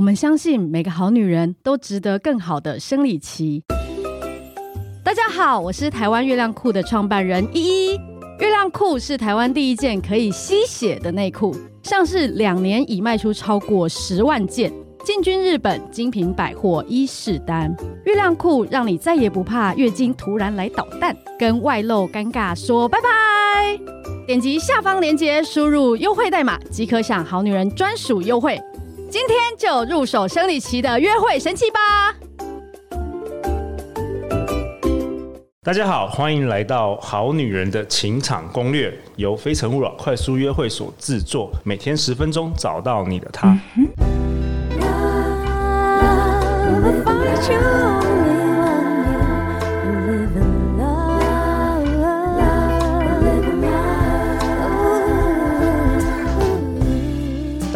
我们相信每个好女人都值得更好的生理期。大家好，我是台湾月亮裤的创办人依依。月亮裤是台湾第一件可以吸血的内裤，上市两年已卖出超过十万件，进军日本精品百货伊势丹。月亮裤让你再也不怕月经突然来捣蛋，跟外露尴尬说拜拜。点击下方链接，输入优惠代码即可享好女人专属优惠。今天就入手生理期的约会神器吧！大家好，欢迎来到《好女人的情场攻略》，由非诚勿扰快速约会所制作，每天十分钟，找到你的他。嗯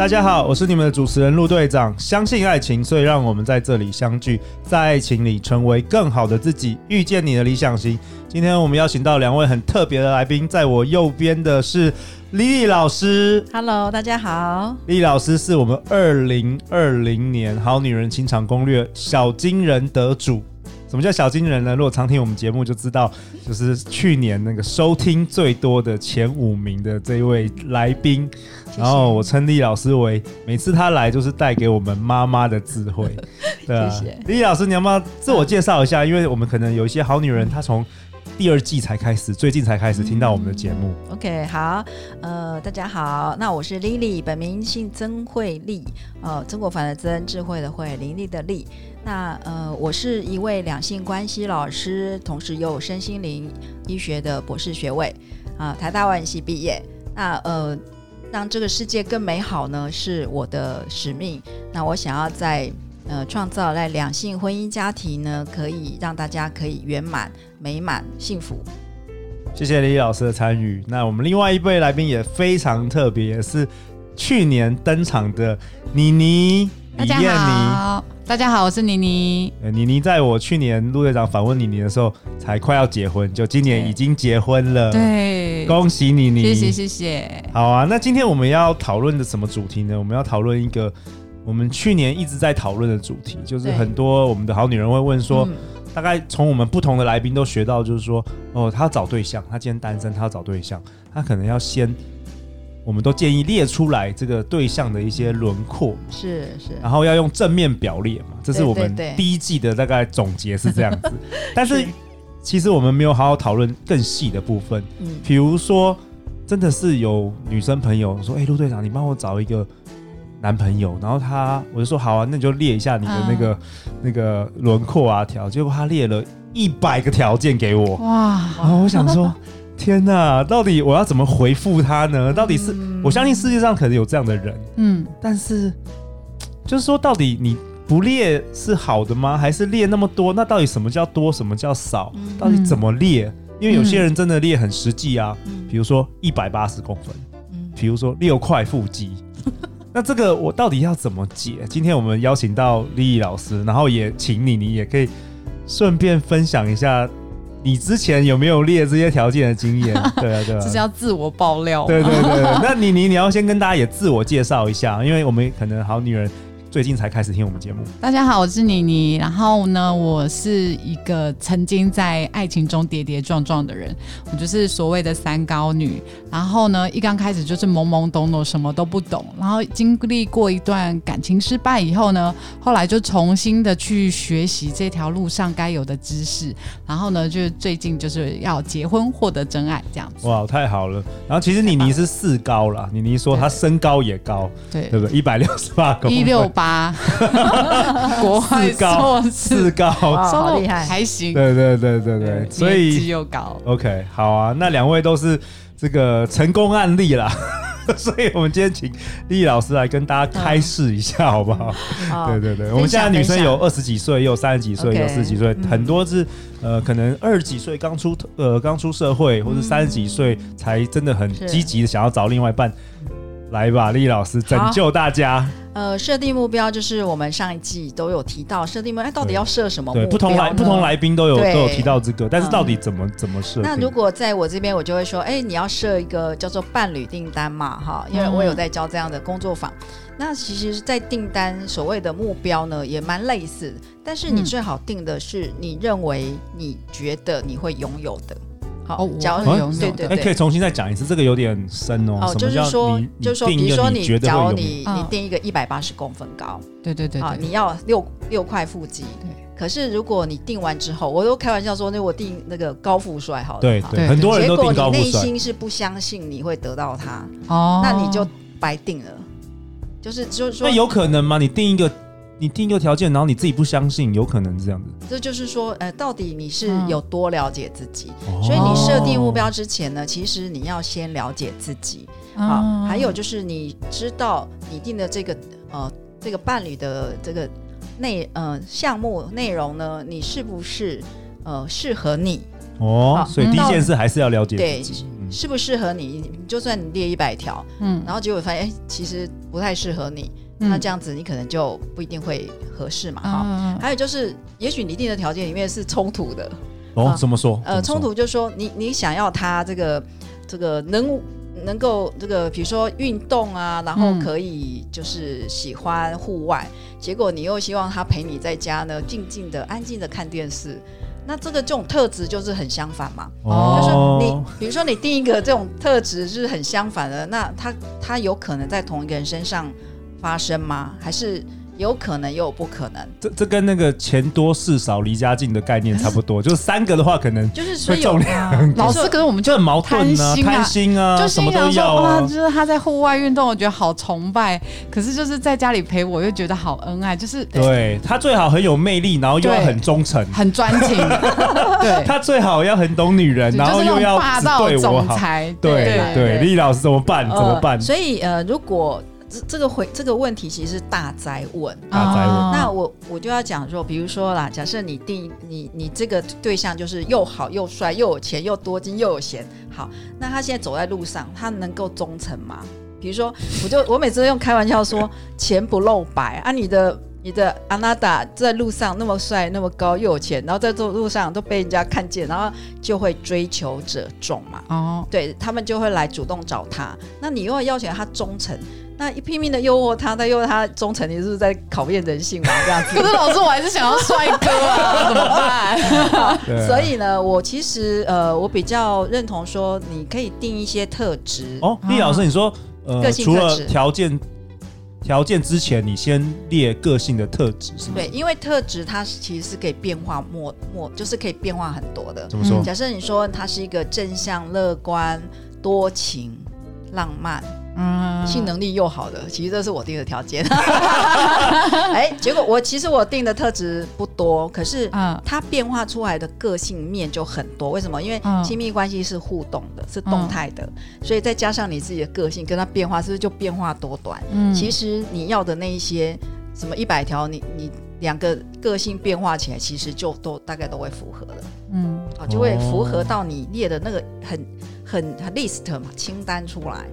大家好，我是你们的主持人陆队长。相信爱情，所以让我们在这里相聚，在爱情里成为更好的自己，遇见你的理想型。今天我们邀请到两位很特别的来宾，在我右边的是丽丽老师。Hello，大家好。莉莉老师是我们二零二零年《好女人情场攻略》小金人得主。什么叫小金人呢？如果常听我们节目就知道，就是去年那个收听最多的前五名的这一位来宾。然后我称莉莉老师为每次他来就是带给我们妈妈的智慧。对啊，谢谢。莉莉老师，你要不要自我介绍一下？因为我们可能有一些好女人，她从第二季才开始，最近才开始听到我们的节目。嗯、OK，好，呃，大家好，那我是 Lily，，本名姓曾慧丽，呃，曾国藩的曾，智慧的慧，伶俐的俐。那呃，我是一位两性关系老师，同时又有身心灵医学的博士学位啊、呃，台大外语系毕业。那呃，让这个世界更美好呢，是我的使命。那我想要在呃创造在两性婚姻家庭呢，可以让大家可以圆满、美满、幸福。谢谢李老师的参与。那我们另外一位来宾也非常特别，也是去年登场的妮妮李燕妮。大家好，我是妮妮。妮妮在我去年陆队长访问妮妮的时候，才快要结婚，就今年已经结婚了。对，恭喜妮妮。谢谢谢谢。好啊，那今天我们要讨论的什么主题呢？我们要讨论一个我们去年一直在讨论的主题，就是很多我们的好女人会问说，大概从我们不同的来宾都学到，就是说，哦，她要找对象，她今天单身，她要找对象，她可能要先。我们都建议列出来这个对象的一些轮廓，是是，然后要用正面表列嘛，这是我们第一季的大概总结是这样子。但是其实我们没有好好讨论更细的部分，嗯，比如说真的是有女生朋友说，哎，陆队长，你帮我找一个男朋友，然后他我就说好啊，那你就列一下你的那个、嗯、那个轮廓啊条，结果他列了一百个条件给我，哇，然后我想说。天呐，到底我要怎么回复他呢？到底是、嗯、我相信世界上可能有这样的人，嗯，但是就是说，到底你不列是好的吗？还是列那么多？那到底什么叫多？什么叫少？嗯、到底怎么列？因为有些人真的列很实际啊，嗯、比如说一百八十公分，嗯，比如说六块腹肌，那这个我到底要怎么解？今天我们邀请到利益老师，然后也请你，你也可以顺便分享一下。你之前有没有列这些条件的经验？对啊，对啊，这是要自我爆料。对对对，那你你，你要先跟大家也自我介绍一下，因为我们可能好女人。最近才开始听我们节目。大家好，我是妮妮。然后呢，我是一个曾经在爱情中跌跌撞撞的人，我就是所谓的三高女。然后呢，一刚开始就是懵懵懂懂，什么都不懂。然后经历过一段感情失败以后呢，后来就重新的去学习这条路上该有的知识。然后呢，就是最近就是要结婚，获得真爱这样子。哇，太好了。然后其实妮妮是四高啦，妮妮说她身高也高，对对不对？一百六十八公分，一六八。啊，国外高四高，好厉害，还行。对对对对对，所以又高。OK，好啊，那两位都是这个成功案例啦，所以我们今天请莉莉老师来跟大家开示一下，好不好？对对对，我们现在女生有二十几岁，也有三十几岁，有四十几岁，很多是呃，可能二十几岁刚出呃刚出社会，或者三十几岁才真的很积极的想要找另外一半。来吧，丽老师拯救大家。呃，设定目标就是我们上一季都有提到设定目标，哎，到底要设什么目标？对，不同来不同来宾都有都有提到这个，但是到底怎么、嗯、怎么设？那如果在我这边，我就会说，哎，你要设一个叫做伴侣订单嘛，哈，因为我有在教这样的工作坊。嗯、那其实，在订单所谓的目标呢，也蛮类似，但是你最好定的是你认为你觉得你会拥有的。好，假如你对对对，可以重新再讲一次，这个有点深哦。哦，就是说，就是说，比如说你，假如你你定一个一百八十公分高，对对对，啊，你要六六块腹肌。对。可是如果你定完之后，我都开玩笑说，那我定那个高富帅好了。对对，很多人都定高富帅。结果你内心是不相信你会得到他，哦，那你就白定了。就是就是说，那有可能吗？你定一个。你定一个条件，然后你自己不相信，有可能这样子。这就是说，呃，到底你是有多了解自己？嗯、所以你设定目标之前呢，其实你要先了解自己。嗯、啊，还有就是你知道你定的这个呃这个伴侣的这个内呃项目内容呢，你是不是呃适合你？哦，啊、所以第一件事还是要了解自己，对，适不适合你？就算你列一百条，嗯，然后结果发现，哎，其实不太适合你。那这样子你可能就不一定会合适嘛，哈、嗯。还有就是，也许你定的条件里面是冲突的。哦，怎么说？呃，冲突就是说你你想要他这个这个能能够这个，比如说运动啊，然后可以就是喜欢户外，嗯、结果你又希望他陪你在家呢，静静的、安静的看电视。那这个这种特质就是很相反嘛。哦。就是你比如说你定一个这种特质就是很相反的，那他他有可能在同一个人身上。发生吗？还是有可能又有不可能？这这跟那个钱多事少离家近的概念 差不多。就是三个的话，可能就是所以有老师可是我们就很矛盾啊，贪心啊，就什么都要啊。就是他在户外运动，我觉得好崇拜；可是就是在家里陪我，又觉得好恩爱。就是对他最好很有魅力，然后又要很忠诚、很专情。对，他最好要很懂女人，然后又要霸道总裁。对对，丽老师怎么办？怎么办？所以呃，如果。这个回这个问题其实是大灾问，大哉问。那我我就要讲说，比如说啦，假设你定你你这个对象就是又好又帅又有钱又多金又有闲，好，那他现在走在路上，他能够忠诚吗？比如说，我就我每次都用开玩笑说，钱不露白啊，你的你的阿娜达在路上那么帅那么高又有钱，然后在这路上都被人家看见，然后就会追求者众嘛，哦，对他们就会来主动找他，那你又要要求他忠诚。那一拼命的诱惑他，再诱惑他忠诚，你是不是在考验人性嘛？这样子。可是老师，我还是想要帅哥啊，怎么办？所以呢，我其实呃，我比较认同说，你可以定一些特质。哦，莉老师，你说呃，个性特质，除了条件条件之前，你先列个性的特质是吗？对，因为特质它其实是可以变化，莫莫就是可以变化很多的。怎么说？假设你说他是一个正向、乐观、多情、浪漫。嗯，性能力又好的，其实这是我定的条件。哎，结果我其实我定的特质不多，可是它变化出来的个性面就很多。为什么？因为亲密关系是互动的，是动态的，所以再加上你自己的个性跟它变化，是不是就变化多端？嗯，其实你要的那一些什么一百条，你你两个个性变化起来，其实就都大概都会符合了。嗯，啊，就会符合到你列的那个很很很 list 嘛，清单出来。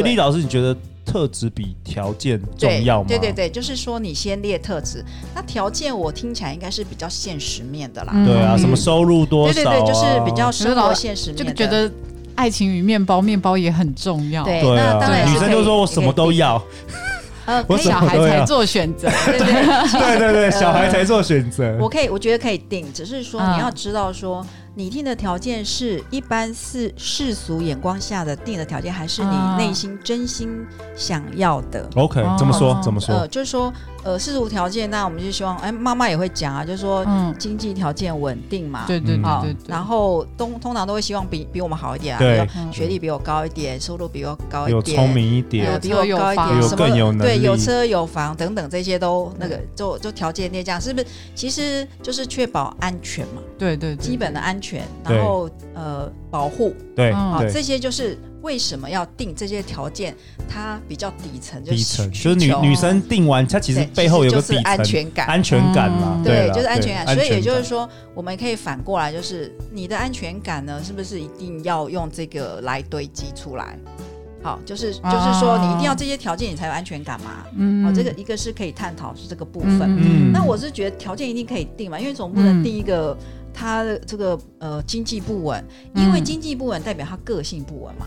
所以，李老师，你觉得特质比条件重要吗？对对对，就是说你先列特质，那条件我听起来应该是比较现实面的啦。对啊，什么收入多少？对对对，就是比较生活现实面的。就觉得爱情与面包，面包也很重要。对，那当然女生就说我什么都要，我小孩才做选择。对对对对，小孩才做选择。我可以，我觉得可以定，只是说你要知道说。你定的条件是一般世世俗眼光下的定的条件，还是你内心真心想要的？OK，怎么说？怎么说？呃，就是说，呃，世俗条件，那我们就希望，哎，妈妈也会讲啊，就是说，经济条件稳定嘛，对对对，然后通通常都会希望比比我们好一点啊，对，学历比我高一点，收入比我高一点，聪明一点，比我高一点，什么对，有车有房等等这些都那个，就就条件列这样，是不是？其实就是确保安全嘛，对对，基本的安全。然后呃保护，对，好，这些就是为什么要定这些条件，它比较底层，底层就是女女生定完，它其实背后有个底层安全感，安全感嘛，对，就是安全感。所以也就是说，我们可以反过来，就是你的安全感呢，是不是一定要用这个来堆积出来？好，就是就是说你一定要这些条件你才有安全感嘛。嗯，好，这个一个是可以探讨是这个部分。嗯，那我是觉得条件一定可以定嘛，因为总不能定一个他的这个呃经济不稳，因为经济不稳代表他个性不稳嘛。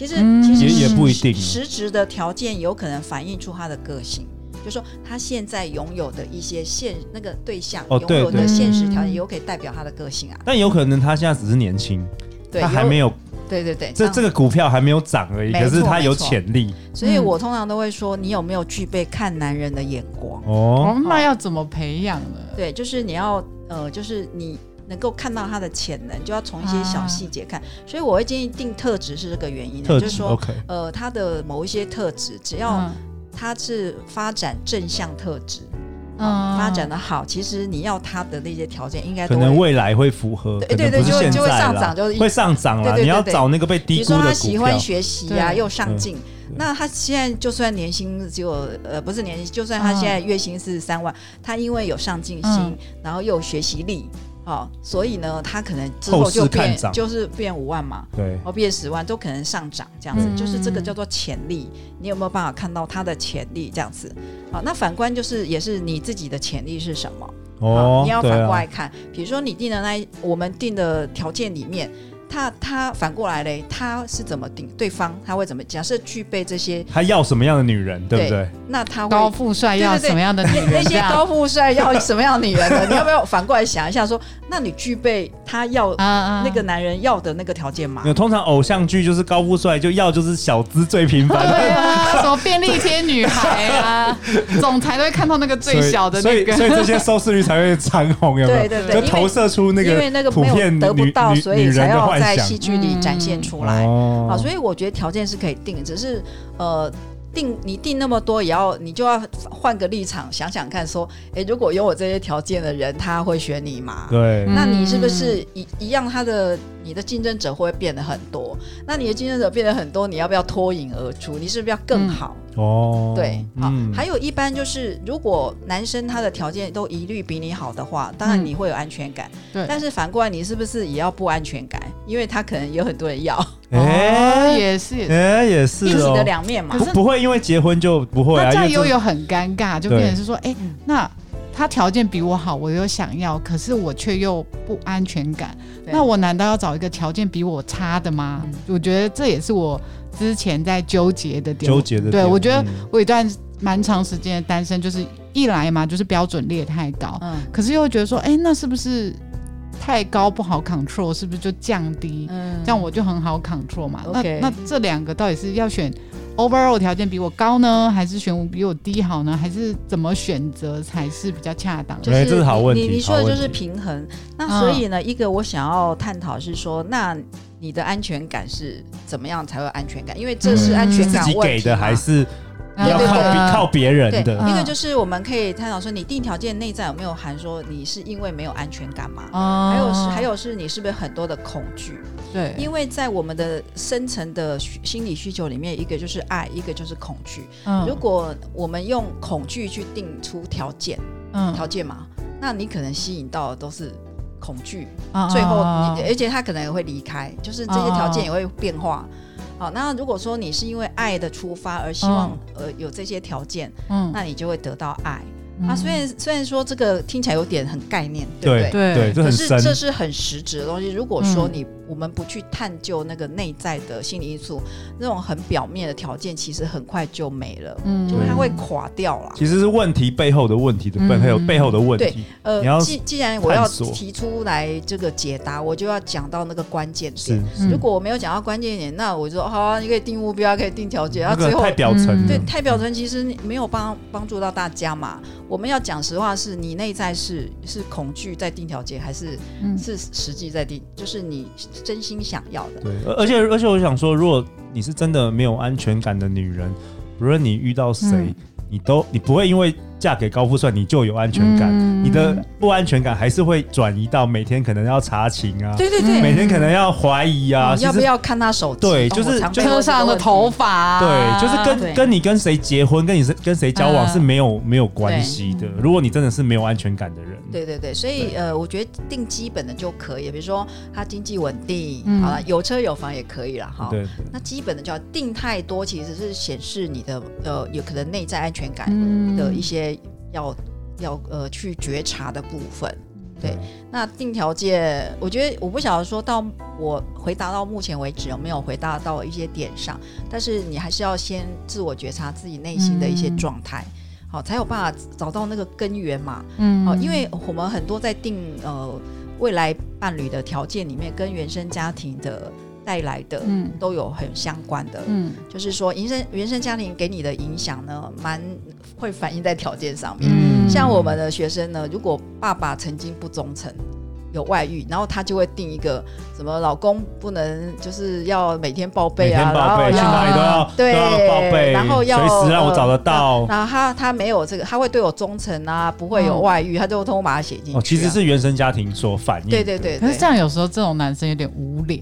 其实其实也也不一定，实质的条件有可能反映出他的个性。就是说他现在拥有的一些现那个对象拥有的现实条件，有可以代表他的个性啊。但有可能他现在只是年轻，他还没有。对对对，这这个股票还没有涨而已，可是他有潜力。所以我通常都会说，你有没有具备看男人的眼光？哦，那要怎么培养呢？对，就是你要呃，就是你能够看到他的潜能，就要从一些小细节看。所以我会建议定特质是这个原因，就是说，呃，他的某一些特质，只要他是发展正向特质。嗯，发展的好，其实你要他的那些条件，应该可能未来会符合，对对对，就会就会上涨，就会上涨了。你要找那个被低估的，比如说他喜欢学习啊，又上进，那他现在就算年薪只有呃，不是年薪，就算他现在月薪是三万，他因为有上进心，然后又有学习力。好，所以呢，他可能之后就变，就是变五万嘛，对，或变十万都可能上涨，这样子，嗯、就是这个叫做潜力。你有没有办法看到他的潜力？这样子，好，那反观就是也是你自己的潜力是什么？哦，你要反过来看，啊、比如说你定的那我们定的条件里面。他他反过来嘞，他是怎么定？对方他会怎么？假设具备这些，他要什么样的女人，对不对？那他会高富帅要什么样的女人？那些高富帅要什么样的女人呢？你要不要反过来想一下？说，那你具备他要那个男人要的那个条件吗？通常偶像剧就是高富帅就要就是小资最平凡。的，对啊，什么便利贴女孩啊，总裁都会看到那个最小的那个，所以所以这些收视率才会长红，有没有？对对对，就投射出那个因为那个普遍得不到，所以才要在戏剧里展现出来，嗯、好，所以我觉得条件是可以定，只是呃，定你定那么多，也要你就要换个立场想想看，说，哎，如果有我这些条件的人，他会选你吗？对，那你是不是一一样？他的你的竞争者会变得很多，那你的竞争者变得很多，你要不要脱颖而出？你是不是要更好？嗯哦，对，好，嗯、还有一般就是，如果男生他的条件都一律比你好的话，当然你会有安全感。对、嗯，但是反过来，你是不是也要不安全感？因为他可能有很多人要。哎，也是，哎，也是，一体的两面嘛。不，不会因为结婚就不会啊，这样又有很尴尬，就变成是说，哎对，那他条件比我好，我又想要，可是我却又不安全感。那我难道要找一个条件比我差的吗？嗯、我觉得这也是我。之前在纠结的点，纠结的点，对，我觉得我有一段蛮长时间的单身，就是一来嘛，就是标准列太高，嗯，可是又觉得说，哎，那是不是太高不好 control？是不是就降低？嗯，这样我就很好 control 嘛。那那这两个到底是要选 overall 条件比我高呢，还是选比我低好呢？还是怎么选择才是比较恰当？就是这是好问题。你你说的就是平衡。那所以呢，一个我想要探讨是说，那。你的安全感是怎么样才会有安全感？因为这是安全感给的还是要靠靠别人的？一个就是我们可以探讨说，你定条件内在有没有含说你是因为没有安全感嘛？还有是还有是你是不是很多的恐惧？对，因为在我们的深层的心理需求里面，一个就是爱，一个就是恐惧。如果我们用恐惧去定出条件，嗯，条件嘛，那你可能吸引到的都是。恐惧，最后你，而且他可能也会离开，就是这些条件也会变化。好，那如果说你是因为爱的出发而希望呃有这些条件，嗯，那你就会得到爱。啊，虽然虽然说这个听起来有点很概念，对不对？对，可是这是很实质的东西。如果说你我们不去探究那个内在的心理因素，那种很表面的条件，其实很快就没了，嗯，就是它会垮掉了。其实是问题背后的问题的背后背后的问题。对，呃，既既然我要提出来这个解答，我就要讲到那个关键点。如果我没有讲到关键点，那我就说好啊，你可以定目标，可以定条件，然后最后太表层，对，太表层，其实没有帮帮助到大家嘛。我们要讲实话，是你内在是是恐惧在定条件，还是是实际在定？就是你。真心想要的，对，而且而且我想说，如果你是真的没有安全感的女人，不论你遇到谁，嗯、你都你不会因为嫁给高富帅，你就有安全感，嗯、你的不安全感还是会转移到每天可能要查寝啊，对对对，每天可能要怀疑啊，要不要看他手机？对，就是车上的头发、啊，对，就是跟跟你跟谁结婚，跟你是跟谁交往是没有、嗯、没有关系的。如果你真的是没有安全感的人，对对对，所以呃，我觉得定基本的就可以，比如说他经济稳定，嗯、好了，有车有房也可以了哈。对，对，那基本的就要定太多，其实是显示你的呃有可能内在安全感的一些。要要呃去觉察的部分，对，那定条件，我觉得我不晓得说到我回答到目前为止有没有回答到一些点上，但是你还是要先自我觉察自己内心的一些状态，嗯、好，才有办法找到那个根源嘛，嗯，好，因为我们很多在定呃未来伴侣的条件里面，跟原生家庭的。带来的都有很相关的，嗯，就是说原生原生家庭给你的影响呢，蛮会反映在条件上面。嗯，像我们的学生呢，如果爸爸曾经不忠诚，有外遇，然后他就会定一个什么老公不能就是要每天报备啊，然后去哪里都要对都要报备，然后要随时让我找得到。然后他他没有这个，他会对我忠诚啊，不会有外遇，他就通通把它写进去。哦，其实是原生家庭所反映。对对对，可是这样有时候这种男生有点无聊。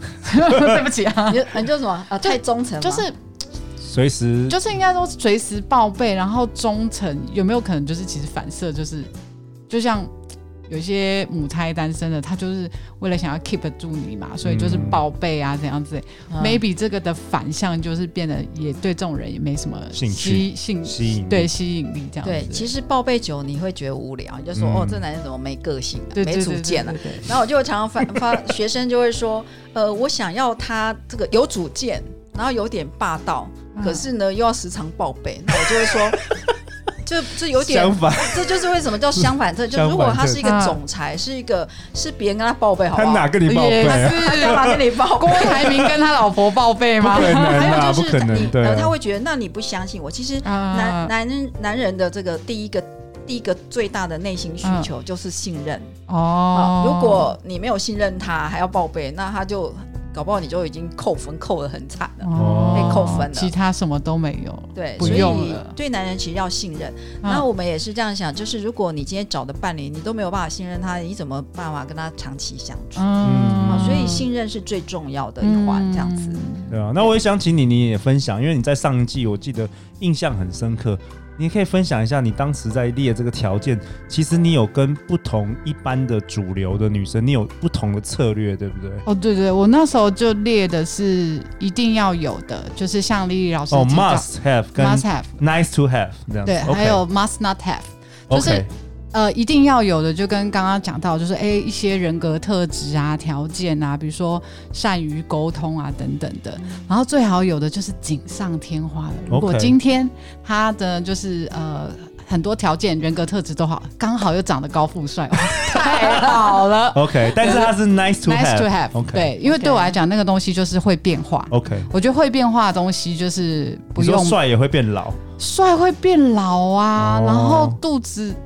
对不起啊，你你就什么啊？太忠诚，就是随时，就是应该说随时报备，然后忠诚，有没有可能就是其实反射就是，就像有些母胎单身的，他就是为了想要 keep 住你嘛，所以就是报备啊，这样子。嗯、Maybe 这个的反向就是变得也对这种人也没什么吸吸吸吸引对吸引力这样子。对，其实报备久你会觉得无聊，你就说、嗯、哦，这男人怎么没个性、啊，没主见了。然后我就常常发 发学生就会说。呃，我想要他这个有主见，然后有点霸道，嗯、可是呢又要时常报备，那我就会说，这这有点相反，这就是为什么叫相反特。就如果他是一个总裁，是一个是别人跟他报备，好不好？他哪跟你报备？他干嘛跟你报？郭台铭跟他老婆报备吗？还有就是你，呃，他会觉得，那你不相信我？其实男男人男人的这个第一个。第一个最大的内心需求就是信任哦。如果你没有信任他，还要报备，那他就搞不好你就已经扣分扣得很惨了，哦、被扣分了。其他什么都没有。对，所以对男人其实要信任。那我们也是这样想，就是如果你今天找的伴侣，你都没有办法信任他，你怎么办法跟他长期相处？嗯，所以信任是最重要的一环，这样子。对啊，那我也想请你，你也分享，因为你在上一季我记得印象很深刻。你可以分享一下，你当时在列这个条件，其实你有跟不同一般的主流的女生，你有不同的策略，对不对？哦，对对，我那时候就列的是一定要有的，就是像丽丽老师哦，must have 跟 must have，nice to have 这样，对还有 must not have，就是。呃，一定要有的，就跟刚刚讲到，就是哎，一些人格特质啊、条件啊，比如说善于沟通啊等等的。然后最好有的就是锦上添花的。如果今天他的就是呃很多条件、人格特质都好，刚好又长得高富帅，太好了。OK，但是他是 nice to have，nice to have。Okay. 对，因为对我来讲，那个东西就是会变化。OK，我觉得会变化的东西就是不用帅也会变老，帅会变老啊，然后肚子。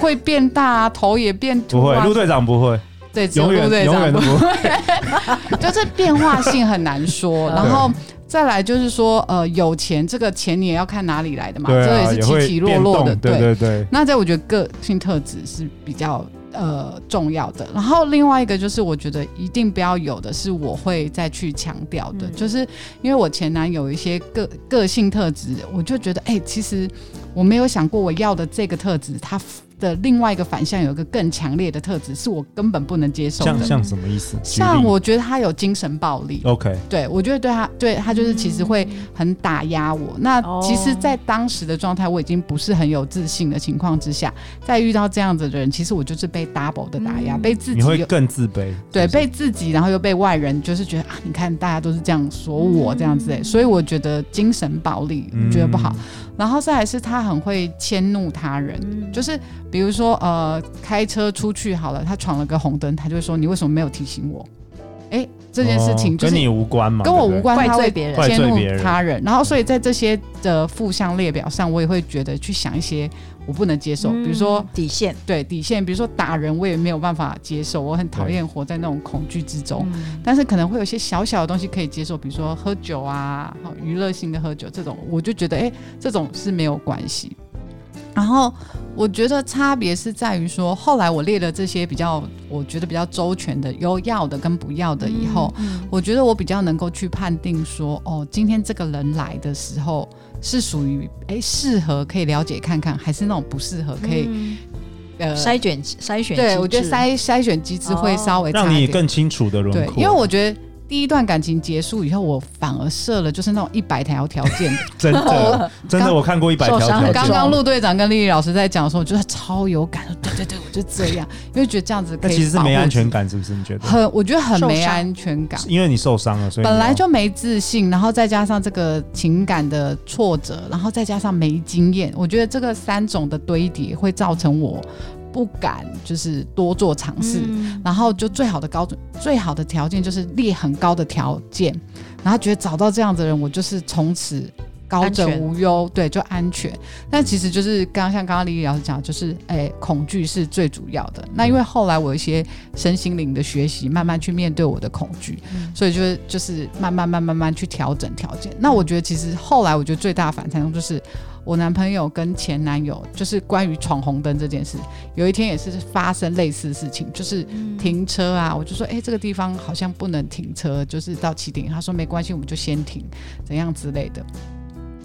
会变大，头也变秃。不会，陆队长不会。对，永远永远都不会。就是变化性很难说。然后再来就是说，呃，有钱这个钱你也要看哪里来的嘛，这也是起起落落的。对对对。那在我觉得个性特质是比较呃重要的。然后另外一个就是我觉得一定不要有的是我会再去强调的，就是因为我前男友一些个个性特质，我就觉得哎，其实我没有想过我要的这个特质，他。的另外一个反向有一个更强烈的特质，是我根本不能接受的。像像什么意思？像我觉得他有精神暴力。OK，对我觉得对他对他就是其实会很打压我。嗯、那其实，在当时的状态，我已经不是很有自信的情况之下，在遇到这样子的人，其实我就是被 double 的打压，嗯、被自己你会更自卑。对，被自己，然后又被外人，就是觉得啊，你看大家都是这样说我这样子，嗯、所以我觉得精神暴力我觉得不好。嗯然后再来是他很会迁怒他人，嗯、就是比如说呃开车出去好了，他闯了个红灯，他就会说，你为什么没有提醒我？哎，这件事情就是、跟你无关嘛，跟我无关，怪罪别人，迁怒他人。然后所以在这些的负向列表上，我也会觉得去想一些。我不能接受，比如说底线，对底线，比如说打人，我也没有办法接受，我很讨厌活在那种恐惧之中。但是可能会有些小小的东西可以接受，比如说喝酒啊，好娱乐性的喝酒这种，我就觉得哎，这种是没有关系。然后我觉得差别是在于说，后来我列了这些比较，我觉得比较周全的，有要的跟不要的以后，嗯嗯、我觉得我比较能够去判定说，哦，今天这个人来的时候是属于哎适合可以了解看看，还是那种不适合可以、嗯、呃筛选筛选。对，我觉得筛筛选机制会稍微、哦、让你更清楚的轮廓。对，因为我觉得。第一段感情结束以后，我反而设了就是那种一百条条件。真的，真的，我看过一百条条件。刚刚陆队长跟丽丽老师在讲的时候，我觉得超有感。对对对，我就这样，因为觉得这样子可以。其实是没安全感，是不是？你觉得？很，我觉得很没安全感。因为你受伤了，所以本来就没自信，然后再加上这个情感的挫折，然后再加上没经验，我觉得这个三种的堆叠会造成我。不敢就是多做尝试，嗯、然后就最好的高准、最好的条件就是列很高的条件，然后觉得找到这样子的人，我就是从此高枕无忧，对，就安全。但其实就是刚刚像刚刚李丽老师讲，就是哎，恐惧是最主要的。那因为后来我有一些身心灵的学习，慢慢去面对我的恐惧，嗯、所以就是就是慢慢慢慢慢去调整条件。那我觉得其实后来我觉得最大的反弹就是。我男朋友跟前男友就是关于闯红灯这件事，有一天也是发生类似的事情，就是停车啊，我就说，哎、欸，这个地方好像不能停车，就是到起点，他说没关系，我们就先停，怎样之类的。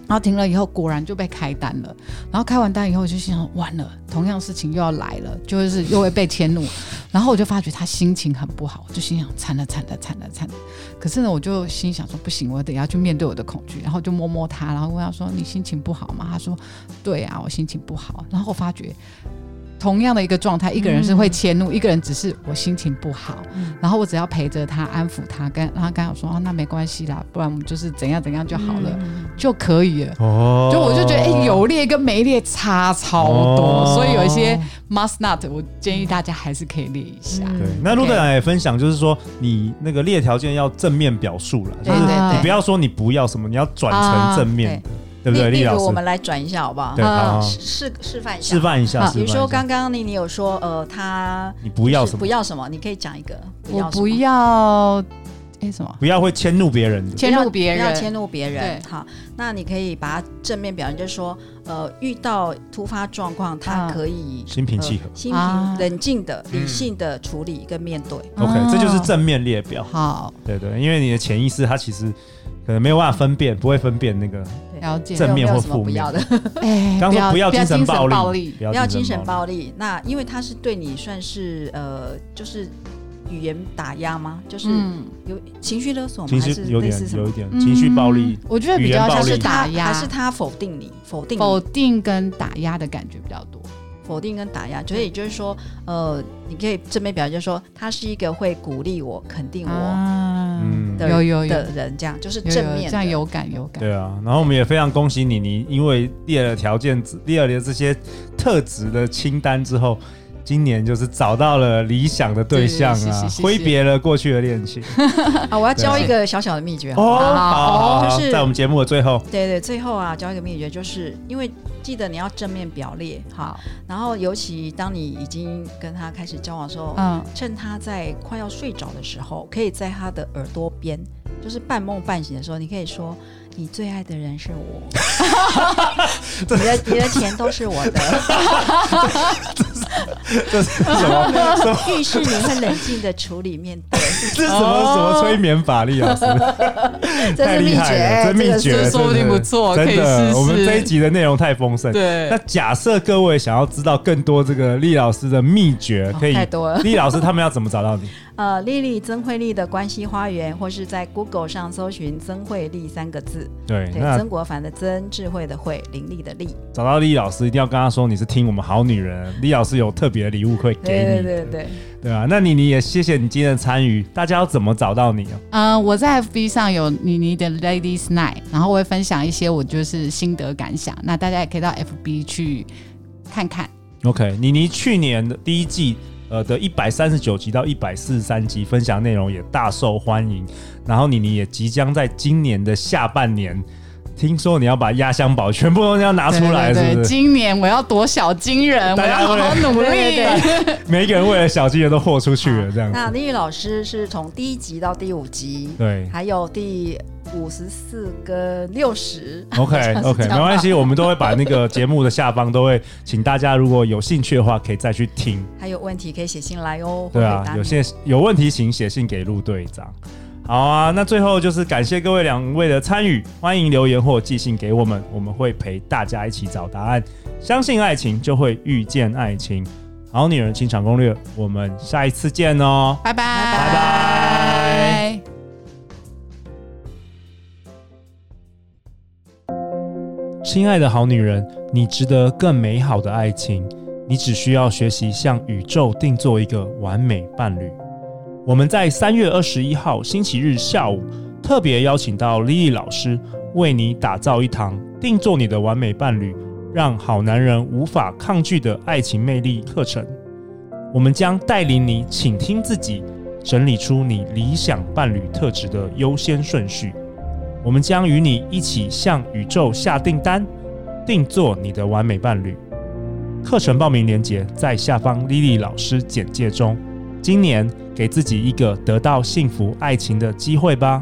然后停了以后，果然就被开单了。然后开完单以后，我就心想，完了，同样事情又要来了，就是又会被迁怒。然后我就发觉他心情很不好，就心想，惨了惨了惨了惨了。可是呢，我就心想说，不行，我得要去面对我的恐惧。然后就摸摸他，然后问他说，你心情不好吗？他说，对啊，我心情不好。然后我发觉。同样的一个状态，一个人是会迁怒，嗯、一个人只是我心情不好，嗯、然后我只要陪着他，安抚他，跟然后跟他说哦，那没关系啦，不然我们就是怎样怎样就好了，嗯、就可以了。哦，就我就觉得，哎、欸，有列跟没列差超多，哦、所以有一些 must not，我建议大家还是可以列一下。对，那陆队长也分享，就是说你那个列条件要正面表述了，就是你不要说你不要什么，你要转成正面的。啊对不对？例如，我们来转一下好不好？啊，示示范一下。示范一下。比如说，刚刚你你有说，呃，他你不要什么？不要什么？你可以讲一个。我不要，哎，什么？不要会迁怒别人的。迁怒别人，不要迁怒别人。好，那你可以把它正面表现，就是说，呃，遇到突发状况，他可以心平气和、心平冷静的、理性的处理跟面对。OK，这就是正面列表。好，对对，因为你的潜意识它其实。可能没有办法分辨，不会分辨那个正面或负面的。哎，刚说不要精神暴力，不要精神暴力。那因为他是对你算是呃，就是语言打压吗？就是有情绪勒索吗？还是有点有一点情绪暴力？我觉得比较像是打压，还是他否定你？否定否定跟打压的感觉比较多。否定跟打压，所以就是说，呃，你可以正面表现，就是说他是一个会鼓励我、肯定我，嗯，有有的人，这样就是正面，这样有感有感。对啊，然后我们也非常恭喜你，你因为列了条件，列了这些特质的清单之后。今年就是找到了理想的对象啊，挥别了过去的恋情。啊！我要教一个小小的秘诀。哦，好，就是在我们节目的最后，对对，最后啊，教一个秘诀，就是因为记得你要正面表列好，然后尤其当你已经跟他开始交往的时候，嗯，趁他在快要睡着的时候，可以在他的耳朵边，就是半梦半醒的时候，你可以说。你最爱的人是我，你的你的钱都是我的，这是什么？预示你会冷静的处理面对。这是什么什么催眠法力啊？太厉害了，这秘诀说不定不错，真的。我们这一集的内容太丰盛。对，那假设各位想要知道更多这个厉老师的秘诀，可以太多了。丽老师他们要怎么找到你？呃，丽丽曾慧丽的关系花园，或是在 Google 上搜寻曾慧丽三个字。对，曾国藩的曾，智慧的慧，伶俐的俐。找到丽老师，一定要跟她说你是听我们好女人，丽老师有特别的礼物会给你。对对对对，对啊，那妮妮也谢谢你今天的参与。大家要怎么找到你啊？呃，我在 FB 上有妮妮的 Ladies Night，然后我会分享一些我就是心得感想。那大家也可以到 FB 去看看。OK，妮妮去年的第一季。呃的一百三十九集到一百四十三集分享内容也大受欢迎，然后妮妮也即将在今年的下半年听说你要把压箱宝全部都要拿出来，是不是？今年我要夺小金人，我要好好努力。对对对 每一个人为了小金人都豁出去了，这样子。那 Lily 老师是从第一集到第五集，对，还有第五十四跟六十。OK OK，没关系，我们都会把那个节目的下方都会请大家，如果有兴趣的话，可以再去听。还有问题可以写信来哦。对啊，有些有问题请写信给陆队长。好啊，那最后就是感谢各位两位的参与，欢迎留言或寄信给我们，我们会陪大家一起找答案。相信爱情，就会遇见爱情。好女人情场攻略，我们下一次见哦，拜拜拜拜。亲爱的好女人，你值得更美好的爱情，你只需要学习向宇宙定做一个完美伴侣。我们在三月二十一号星期日下午，特别邀请到 Lily 老师，为你打造一堂定做你的完美伴侣，让好男人无法抗拒的爱情魅力课程。我们将带领你倾听自己，整理出你理想伴侣特质的优先顺序。我们将与你一起向宇宙下订单，定做你的完美伴侣。课程报名链接在下方 Lily 老师简介中。今年给自己一个得到幸福爱情的机会吧。